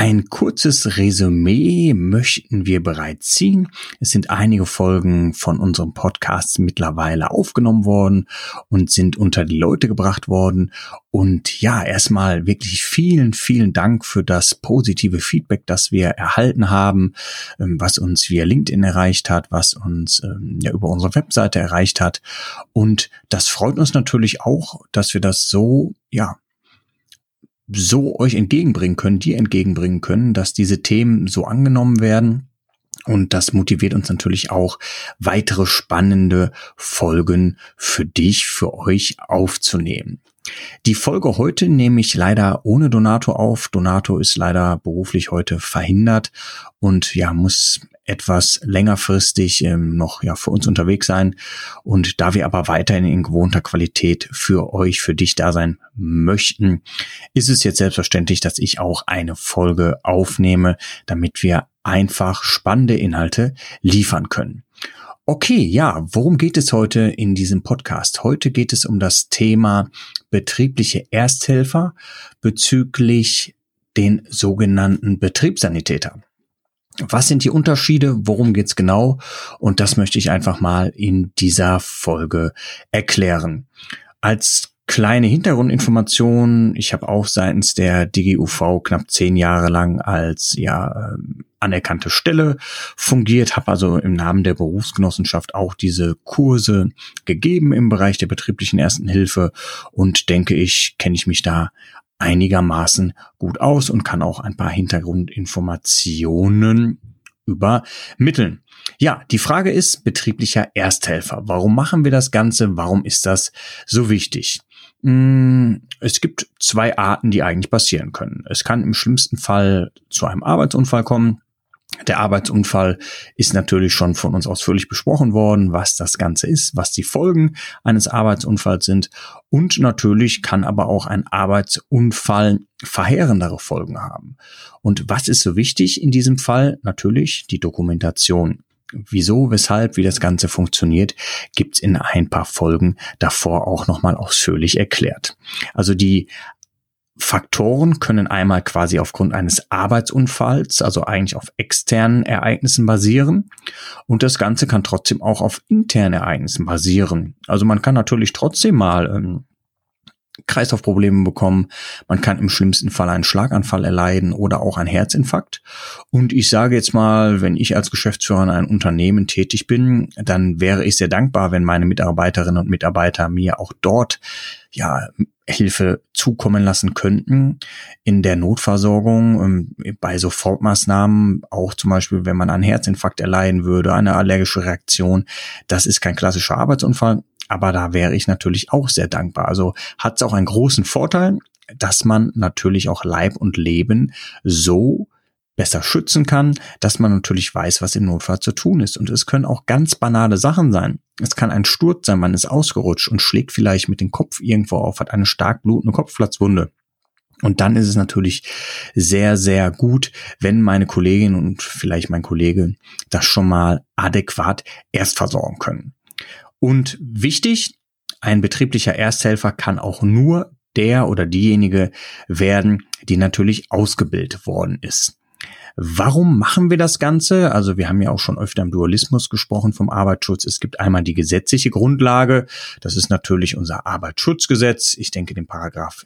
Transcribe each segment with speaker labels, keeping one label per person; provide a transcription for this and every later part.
Speaker 1: Ein kurzes Resümee möchten wir bereits ziehen. Es sind einige Folgen von unserem Podcast mittlerweile aufgenommen worden und sind unter die Leute gebracht worden. Und ja, erstmal wirklich vielen, vielen Dank für das positive Feedback, das wir erhalten haben, ähm, was uns via LinkedIn erreicht hat, was uns ähm, ja über unsere Webseite erreicht hat. Und das freut uns natürlich auch, dass wir das so, ja, so euch entgegenbringen können, die entgegenbringen können, dass diese Themen so angenommen werden. Und das motiviert uns natürlich auch, weitere spannende Folgen für dich, für euch aufzunehmen. Die Folge heute nehme ich leider ohne Donato auf. Donato ist leider beruflich heute verhindert und ja, muss etwas längerfristig ähm, noch ja für uns unterwegs sein. Und da wir aber weiterhin in gewohnter Qualität für euch, für dich da sein möchten, ist es jetzt selbstverständlich, dass ich auch eine Folge aufnehme, damit wir einfach spannende Inhalte liefern können. Okay, ja, worum geht es heute in diesem Podcast? Heute geht es um das Thema betriebliche Ersthelfer bezüglich den sogenannten Betriebssanitäter. Was sind die Unterschiede? Worum geht's genau? Und das möchte ich einfach mal in dieser Folge erklären. Als kleine Hintergrundinformation, ich habe auch seitens der DGUV knapp zehn Jahre lang als ja ähm, anerkannte Stelle fungiert, habe also im Namen der Berufsgenossenschaft auch diese Kurse gegeben im Bereich der betrieblichen Ersten Hilfe und denke ich, kenne ich mich da einigermaßen gut aus und kann auch ein paar Hintergrundinformationen übermitteln. Ja, die Frage ist betrieblicher Ersthelfer. Warum machen wir das Ganze? Warum ist das so wichtig? Hm, es gibt zwei Arten, die eigentlich passieren können. Es kann im schlimmsten Fall zu einem Arbeitsunfall kommen. Der Arbeitsunfall ist natürlich schon von uns ausführlich besprochen worden, was das Ganze ist, was die Folgen eines Arbeitsunfalls sind. Und natürlich kann aber auch ein Arbeitsunfall verheerendere Folgen haben. Und was ist so wichtig in diesem Fall? Natürlich die Dokumentation. Wieso, weshalb, wie das Ganze funktioniert, gibt's in ein paar Folgen davor auch nochmal ausführlich erklärt. Also die Faktoren können einmal quasi aufgrund eines Arbeitsunfalls, also eigentlich auf externen Ereignissen basieren. Und das Ganze kann trotzdem auch auf internen Ereignissen basieren. Also man kann natürlich trotzdem mal ähm, Kreislaufprobleme bekommen. Man kann im schlimmsten Fall einen Schlaganfall erleiden oder auch einen Herzinfarkt. Und ich sage jetzt mal, wenn ich als Geschäftsführer in einem Unternehmen tätig bin, dann wäre ich sehr dankbar, wenn meine Mitarbeiterinnen und Mitarbeiter mir auch dort ja Hilfe zukommen lassen könnten in der Notversorgung, ähm, bei Sofortmaßnahmen, auch zum Beispiel, wenn man einen Herzinfarkt erleiden würde, eine allergische Reaktion. Das ist kein klassischer Arbeitsunfall, aber da wäre ich natürlich auch sehr dankbar. Also hat es auch einen großen Vorteil, dass man natürlich auch Leib und Leben so besser schützen kann, dass man natürlich weiß, was im Notfall zu tun ist. Und es können auch ganz banale Sachen sein. Es kann ein Sturz sein, man ist ausgerutscht und schlägt vielleicht mit dem Kopf irgendwo auf, hat eine stark blutende Kopfplatzwunde. Und dann ist es natürlich sehr, sehr gut, wenn meine Kollegin und vielleicht mein Kollege das schon mal adäquat erst versorgen können. Und wichtig, ein betrieblicher Ersthelfer kann auch nur der oder diejenige werden, die natürlich ausgebildet worden ist. Warum machen wir das Ganze? Also wir haben ja auch schon öfter im Dualismus gesprochen vom Arbeitsschutz. Es gibt einmal die gesetzliche Grundlage. Das ist natürlich unser Arbeitsschutzgesetz. Ich denke den Paragraph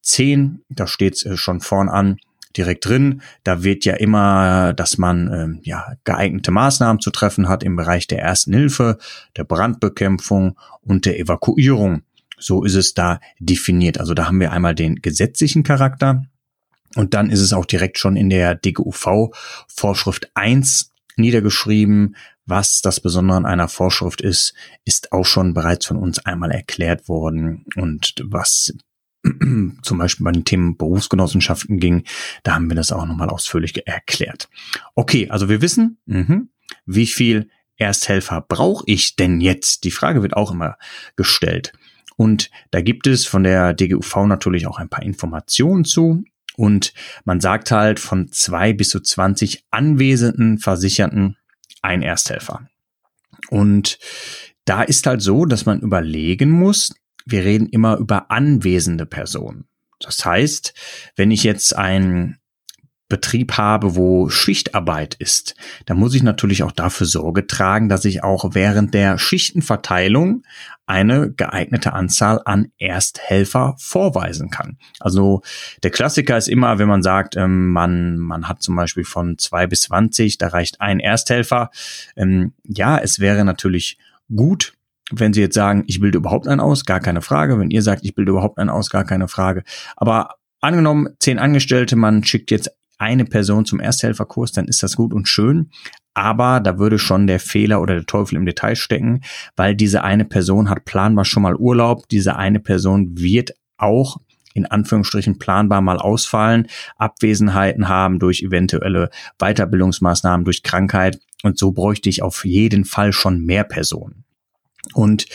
Speaker 1: 10. Da steht es äh, schon vorn an direkt drin. Da wird ja immer, dass man ähm, ja geeignete Maßnahmen zu treffen hat im Bereich der ersten Hilfe, der Brandbekämpfung und der Evakuierung. So ist es da definiert. Also da haben wir einmal den gesetzlichen Charakter und dann ist es auch direkt schon in der DGUV Vorschrift 1 niedergeschrieben. Was das Besondere an einer Vorschrift ist, ist auch schon bereits von uns einmal erklärt worden und was zum Beispiel bei den Themen Berufsgenossenschaften ging, da haben wir das auch nochmal ausführlich erklärt. Okay, also wir wissen, mh, wie viel Ersthelfer brauche ich denn jetzt? Die Frage wird auch immer gestellt. Und da gibt es von der DGUV natürlich auch ein paar Informationen zu. Und man sagt halt von zwei bis zu 20 anwesenden Versicherten ein Ersthelfer. Und da ist halt so, dass man überlegen muss, wir reden immer über anwesende Personen. Das heißt, wenn ich jetzt ein Betrieb habe, wo Schichtarbeit ist, dann muss ich natürlich auch dafür Sorge tragen, dass ich auch während der Schichtenverteilung eine geeignete Anzahl an Ersthelfer vorweisen kann. Also der Klassiker ist immer, wenn man sagt, ähm, man, man hat zum Beispiel von zwei bis zwanzig, da reicht ein Ersthelfer. Ähm, ja, es wäre natürlich gut, wenn Sie jetzt sagen, ich bilde überhaupt einen aus, gar keine Frage. Wenn ihr sagt, ich bilde überhaupt einen aus, gar keine Frage. Aber angenommen, zehn Angestellte, man schickt jetzt eine Person zum Ersthelferkurs, dann ist das gut und schön. Aber da würde schon der Fehler oder der Teufel im Detail stecken, weil diese eine Person hat planbar schon mal Urlaub. Diese eine Person wird auch in Anführungsstrichen planbar mal ausfallen, Abwesenheiten haben durch eventuelle Weiterbildungsmaßnahmen, durch Krankheit. Und so bräuchte ich auf jeden Fall schon mehr Personen. Und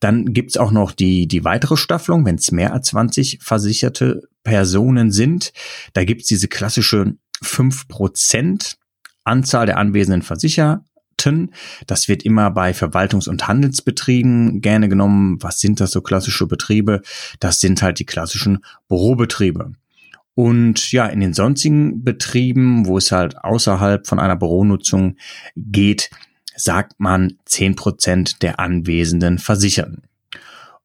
Speaker 1: dann gibt's auch noch die, die weitere Staffelung, wenn es mehr als 20 versicherte Personen sind. Da gibt's diese klassische 5% Anzahl der anwesenden Versicherten. Das wird immer bei Verwaltungs- und Handelsbetrieben gerne genommen. Was sind das so klassische Betriebe? Das sind halt die klassischen Bürobetriebe. Und ja, in den sonstigen Betrieben, wo es halt außerhalb von einer Büronutzung geht, sagt man zehn Prozent der anwesenden Versicherten.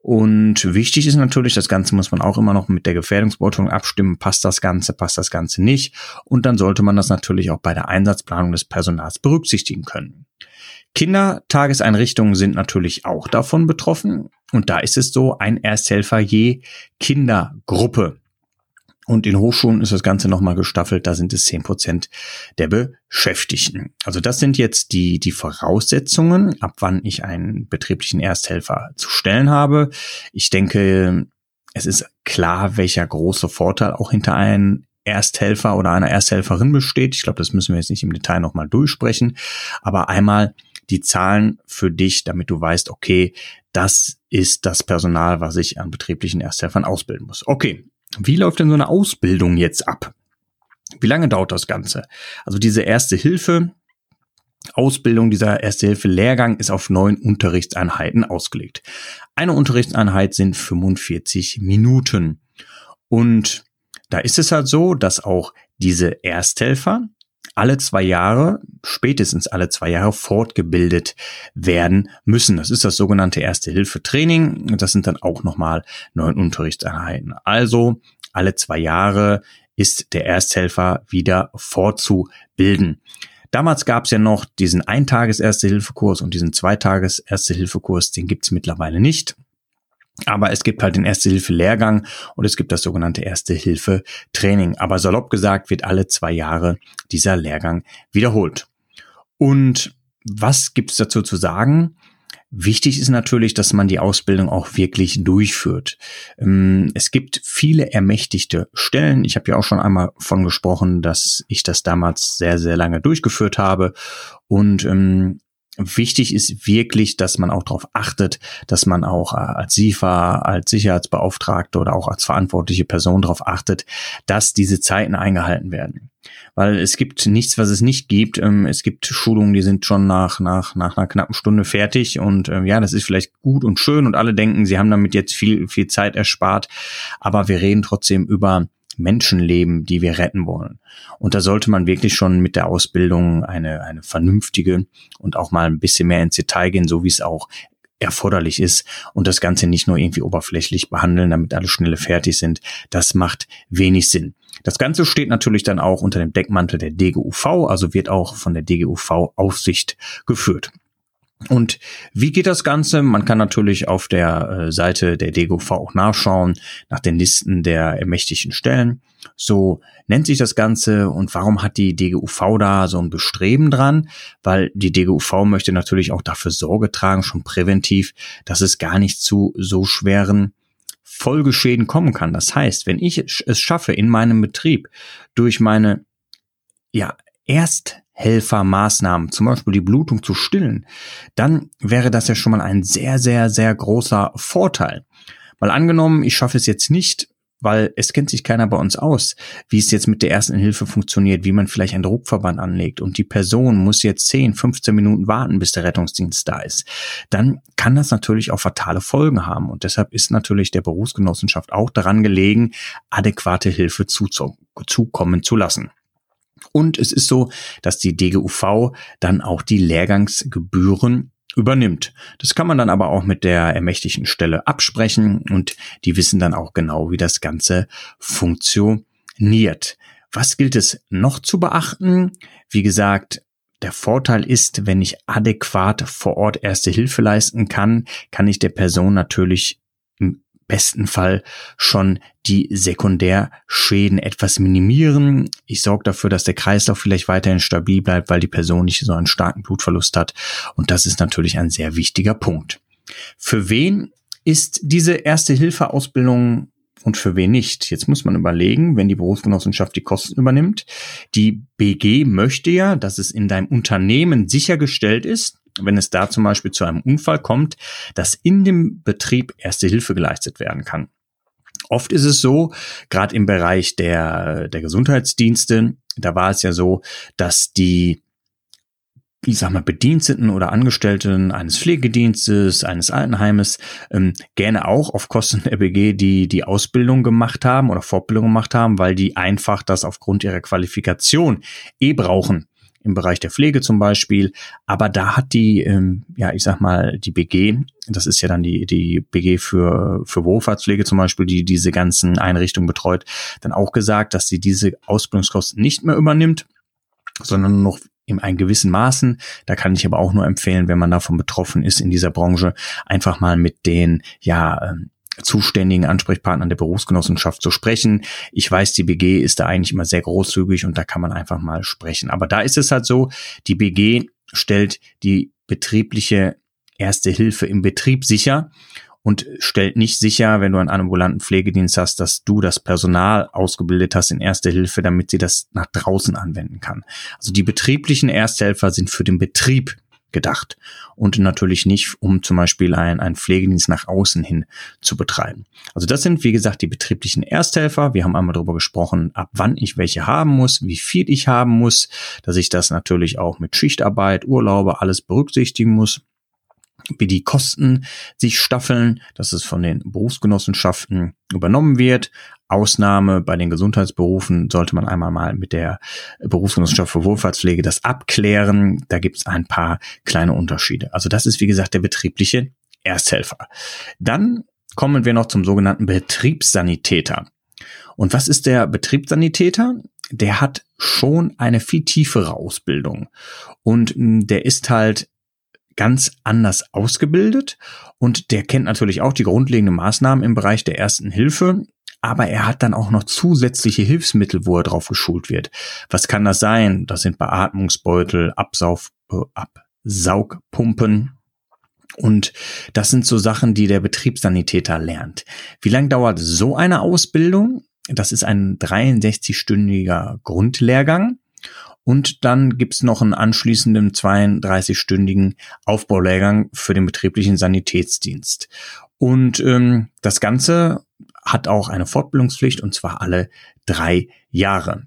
Speaker 1: Und wichtig ist natürlich, das Ganze muss man auch immer noch mit der Gefährdungsbeurteilung abstimmen. Passt das Ganze, passt das Ganze nicht? Und dann sollte man das natürlich auch bei der Einsatzplanung des Personals berücksichtigen können. Kindertageseinrichtungen sind natürlich auch davon betroffen. Und da ist es so, ein Ersthelfer je Kindergruppe. Und in Hochschulen ist das Ganze nochmal gestaffelt, da sind es zehn Prozent der Beschäftigten. Also das sind jetzt die, die Voraussetzungen, ab wann ich einen betrieblichen Ersthelfer zu stellen habe. Ich denke, es ist klar, welcher große Vorteil auch hinter einem Ersthelfer oder einer Ersthelferin besteht. Ich glaube, das müssen wir jetzt nicht im Detail nochmal durchsprechen. Aber einmal die Zahlen für dich, damit du weißt, okay, das ist das Personal, was ich an betrieblichen Ersthelfern ausbilden muss. Okay, wie läuft denn so eine Ausbildung jetzt ab? Wie lange dauert das Ganze? Also diese erste Hilfe, Ausbildung, dieser erste Hilfe Lehrgang ist auf neun Unterrichtseinheiten ausgelegt. Eine Unterrichtseinheit sind 45 Minuten. Und da ist es halt so, dass auch diese Ersthelfer alle zwei Jahre, spätestens alle zwei Jahre fortgebildet werden müssen. Das ist das sogenannte Erste-Hilfe-Training. Das sind dann auch nochmal neun Unterrichtseinheiten. Also alle zwei Jahre ist der Ersthelfer wieder fortzubilden. Damals gab es ja noch diesen Eintages-Erste-Hilfe-Kurs und diesen Zweitages-Erste-Hilfe-Kurs, den gibt's mittlerweile nicht. Aber es gibt halt den Erste-Hilfe-Lehrgang und es gibt das sogenannte Erste-Hilfe-Training. Aber salopp gesagt wird alle zwei Jahre dieser Lehrgang wiederholt. Und was gibt's dazu zu sagen? Wichtig ist natürlich, dass man die Ausbildung auch wirklich durchführt. Ähm, es gibt viele ermächtigte Stellen. Ich habe ja auch schon einmal von gesprochen, dass ich das damals sehr, sehr lange durchgeführt habe. Und ähm, wichtig ist wirklich, dass man auch darauf achtet, dass man auch äh, als SIFA, als Sicherheitsbeauftragte oder auch als verantwortliche Person darauf achtet, dass diese Zeiten eingehalten werden. Weil es gibt nichts, was es nicht gibt. Ähm, es gibt Schulungen, die sind schon nach, nach, nach einer knappen Stunde fertig und ähm, ja, das ist vielleicht gut und schön und alle denken, sie haben damit jetzt viel, viel Zeit erspart. Aber wir reden trotzdem über Menschenleben, die wir retten wollen. Und da sollte man wirklich schon mit der Ausbildung eine, eine vernünftige und auch mal ein bisschen mehr ins Detail gehen, so wie es auch erforderlich ist und das Ganze nicht nur irgendwie oberflächlich behandeln, damit alle schnelle fertig sind. Das macht wenig Sinn. Das Ganze steht natürlich dann auch unter dem Deckmantel der DGUV, also wird auch von der DGUV Aufsicht geführt. Und wie geht das Ganze? Man kann natürlich auf der äh, Seite der DGUV auch nachschauen nach den Listen der ermächtigten Stellen. So nennt sich das Ganze und warum hat die DGUV da so ein Bestreben dran? Weil die DGUV möchte natürlich auch dafür Sorge tragen, schon präventiv, dass es gar nicht zu so schweren Folgeschäden kommen kann. Das heißt, wenn ich es schaffe, in meinem Betrieb durch meine ja, Ersthelfermaßnahmen, zum Beispiel die Blutung zu stillen, dann wäre das ja schon mal ein sehr, sehr, sehr großer Vorteil. Mal angenommen, ich schaffe es jetzt nicht, weil es kennt sich keiner bei uns aus, wie es jetzt mit der ersten Hilfe funktioniert, wie man vielleicht einen Druckverband anlegt und die Person muss jetzt 10, 15 Minuten warten, bis der Rettungsdienst da ist, dann kann das natürlich auch fatale Folgen haben und deshalb ist natürlich der Berufsgenossenschaft auch daran gelegen, adäquate Hilfe zukommen zu lassen. Und es ist so, dass die DGUV dann auch die Lehrgangsgebühren übernimmt. Das kann man dann aber auch mit der ermächtigten Stelle absprechen und die wissen dann auch genau, wie das Ganze funktioniert. Was gilt es noch zu beachten? Wie gesagt, der Vorteil ist, wenn ich adäquat vor Ort erste Hilfe leisten kann, kann ich der Person natürlich besten Fall schon die Sekundärschäden etwas minimieren. Ich sorge dafür, dass der Kreislauf vielleicht weiterhin stabil bleibt, weil die Person nicht so einen starken Blutverlust hat. Und das ist natürlich ein sehr wichtiger Punkt. Für wen ist diese Erste-Hilfe-Ausbildung und für wen nicht. Jetzt muss man überlegen, wenn die Berufsgenossenschaft die Kosten übernimmt. Die BG möchte ja, dass es in deinem Unternehmen sichergestellt ist, wenn es da zum Beispiel zu einem Unfall kommt, dass in dem Betrieb erste Hilfe geleistet werden kann. Oft ist es so, gerade im Bereich der, der Gesundheitsdienste, da war es ja so, dass die ich sag mal, Bediensteten oder Angestellten eines Pflegedienstes, eines Altenheimes ähm, gerne auch auf Kosten der BG die, die Ausbildung gemacht haben oder Fortbildung gemacht haben, weil die einfach das aufgrund ihrer Qualifikation eh brauchen im Bereich der Pflege zum Beispiel. Aber da hat die, ähm, ja, ich sag mal, die BG, das ist ja dann die, die BG für, für Wohlfahrtspflege zum Beispiel, die diese ganzen Einrichtungen betreut, dann auch gesagt, dass sie diese Ausbildungskosten nicht mehr übernimmt, sondern noch in einem gewissen Maßen. Da kann ich aber auch nur empfehlen, wenn man davon betroffen ist in dieser Branche, einfach mal mit den, ja, ähm, zuständigen Ansprechpartnern der Berufsgenossenschaft zu sprechen. Ich weiß, die BG ist da eigentlich immer sehr großzügig und da kann man einfach mal sprechen. Aber da ist es halt so, die BG stellt die betriebliche Erste Hilfe im Betrieb sicher und stellt nicht sicher, wenn du einen ambulanten Pflegedienst hast, dass du das Personal ausgebildet hast in Erste Hilfe, damit sie das nach draußen anwenden kann. Also die betrieblichen Ersthelfer sind für den Betrieb gedacht und natürlich nicht, um zum Beispiel einen, einen Pflegedienst nach außen hin zu betreiben. Also das sind, wie gesagt, die betrieblichen Ersthelfer. Wir haben einmal darüber gesprochen, ab wann ich welche haben muss, wie viel ich haben muss, dass ich das natürlich auch mit Schichtarbeit, Urlaube, alles berücksichtigen muss wie die Kosten sich staffeln, dass es von den Berufsgenossenschaften übernommen wird. Ausnahme bei den Gesundheitsberufen sollte man einmal mal mit der Berufsgenossenschaft für Wohlfahrtspflege das abklären. Da gibt es ein paar kleine Unterschiede. Also das ist, wie gesagt, der betriebliche Ersthelfer. Dann kommen wir noch zum sogenannten Betriebssanitäter. Und was ist der Betriebssanitäter? Der hat schon eine viel tiefere Ausbildung. Und der ist halt ganz anders ausgebildet und der kennt natürlich auch die grundlegenden Maßnahmen im Bereich der ersten Hilfe, aber er hat dann auch noch zusätzliche Hilfsmittel, wo er drauf geschult wird. Was kann das sein? Das sind Beatmungsbeutel, Absauf, äh, Absaugpumpen, und das sind so Sachen, die der Betriebssanitäter lernt. Wie lange dauert so eine Ausbildung? Das ist ein 63-stündiger Grundlehrgang. Und dann gibt's noch einen anschließenden 32-stündigen Aufbaulehrgang für den betrieblichen Sanitätsdienst. Und ähm, das Ganze hat auch eine Fortbildungspflicht und zwar alle drei Jahre.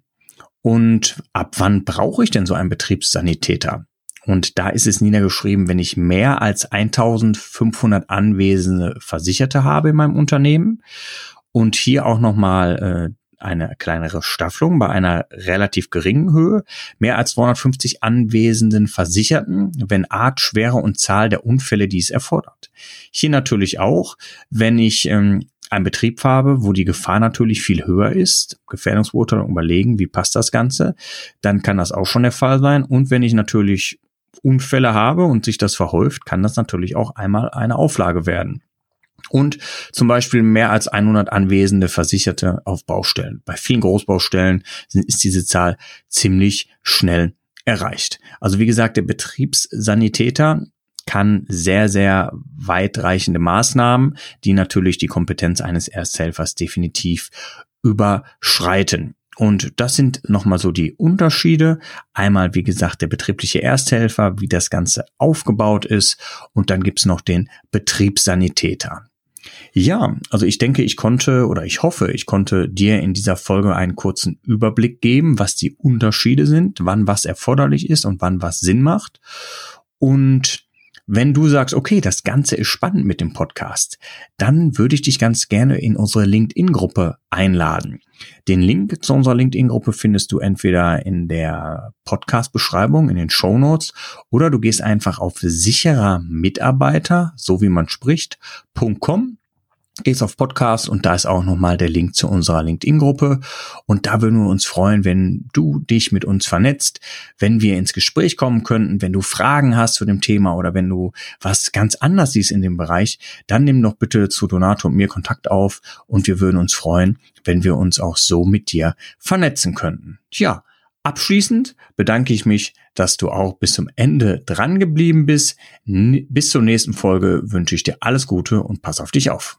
Speaker 1: Und ab wann brauche ich denn so einen Betriebssanitäter? Und da ist es niedergeschrieben, wenn ich mehr als 1500 anwesende Versicherte habe in meinem Unternehmen und hier auch nochmal äh, eine kleinere Staffelung bei einer relativ geringen Höhe, mehr als 250 anwesenden Versicherten, wenn Art, Schwere und Zahl der Unfälle dies erfordert. Hier natürlich auch, wenn ich ähm, einen Betrieb habe, wo die Gefahr natürlich viel höher ist, Gefährdungsbeurteilung überlegen, wie passt das Ganze, dann kann das auch schon der Fall sein. Und wenn ich natürlich Unfälle habe und sich das verhäuft, kann das natürlich auch einmal eine Auflage werden und zum Beispiel mehr als 100 anwesende Versicherte auf Baustellen. Bei vielen Großbaustellen ist diese Zahl ziemlich schnell erreicht. Also wie gesagt, der Betriebssanitäter kann sehr, sehr weitreichende Maßnahmen, die natürlich die Kompetenz eines Ersthelfers definitiv überschreiten. Und das sind nochmal so die Unterschiede. Einmal, wie gesagt, der betriebliche Ersthelfer, wie das Ganze aufgebaut ist. Und dann gibt's noch den Betriebssanitäter. Ja, also ich denke, ich konnte oder ich hoffe, ich konnte dir in dieser Folge einen kurzen Überblick geben, was die Unterschiede sind, wann was erforderlich ist und wann was Sinn macht. Und wenn du sagst, okay, das Ganze ist spannend mit dem Podcast, dann würde ich dich ganz gerne in unsere LinkedIn-Gruppe einladen. Den Link zu unserer LinkedIn-Gruppe findest du entweder in der Podcast-Beschreibung, in den Show Notes, oder du gehst einfach auf sicherer Mitarbeiter, so wie man spricht.com gehst auf Podcast und da ist auch nochmal der Link zu unserer LinkedIn-Gruppe. Und da würden wir uns freuen, wenn du dich mit uns vernetzt, wenn wir ins Gespräch kommen könnten, wenn du Fragen hast zu dem Thema oder wenn du was ganz anders siehst in dem Bereich, dann nimm doch bitte zu Donato und mir Kontakt auf und wir würden uns freuen, wenn wir uns auch so mit dir vernetzen könnten. Tja, Abschließend bedanke ich mich, dass du auch bis zum Ende dran geblieben bist. Bis zur nächsten Folge wünsche ich dir alles Gute und pass auf dich auf.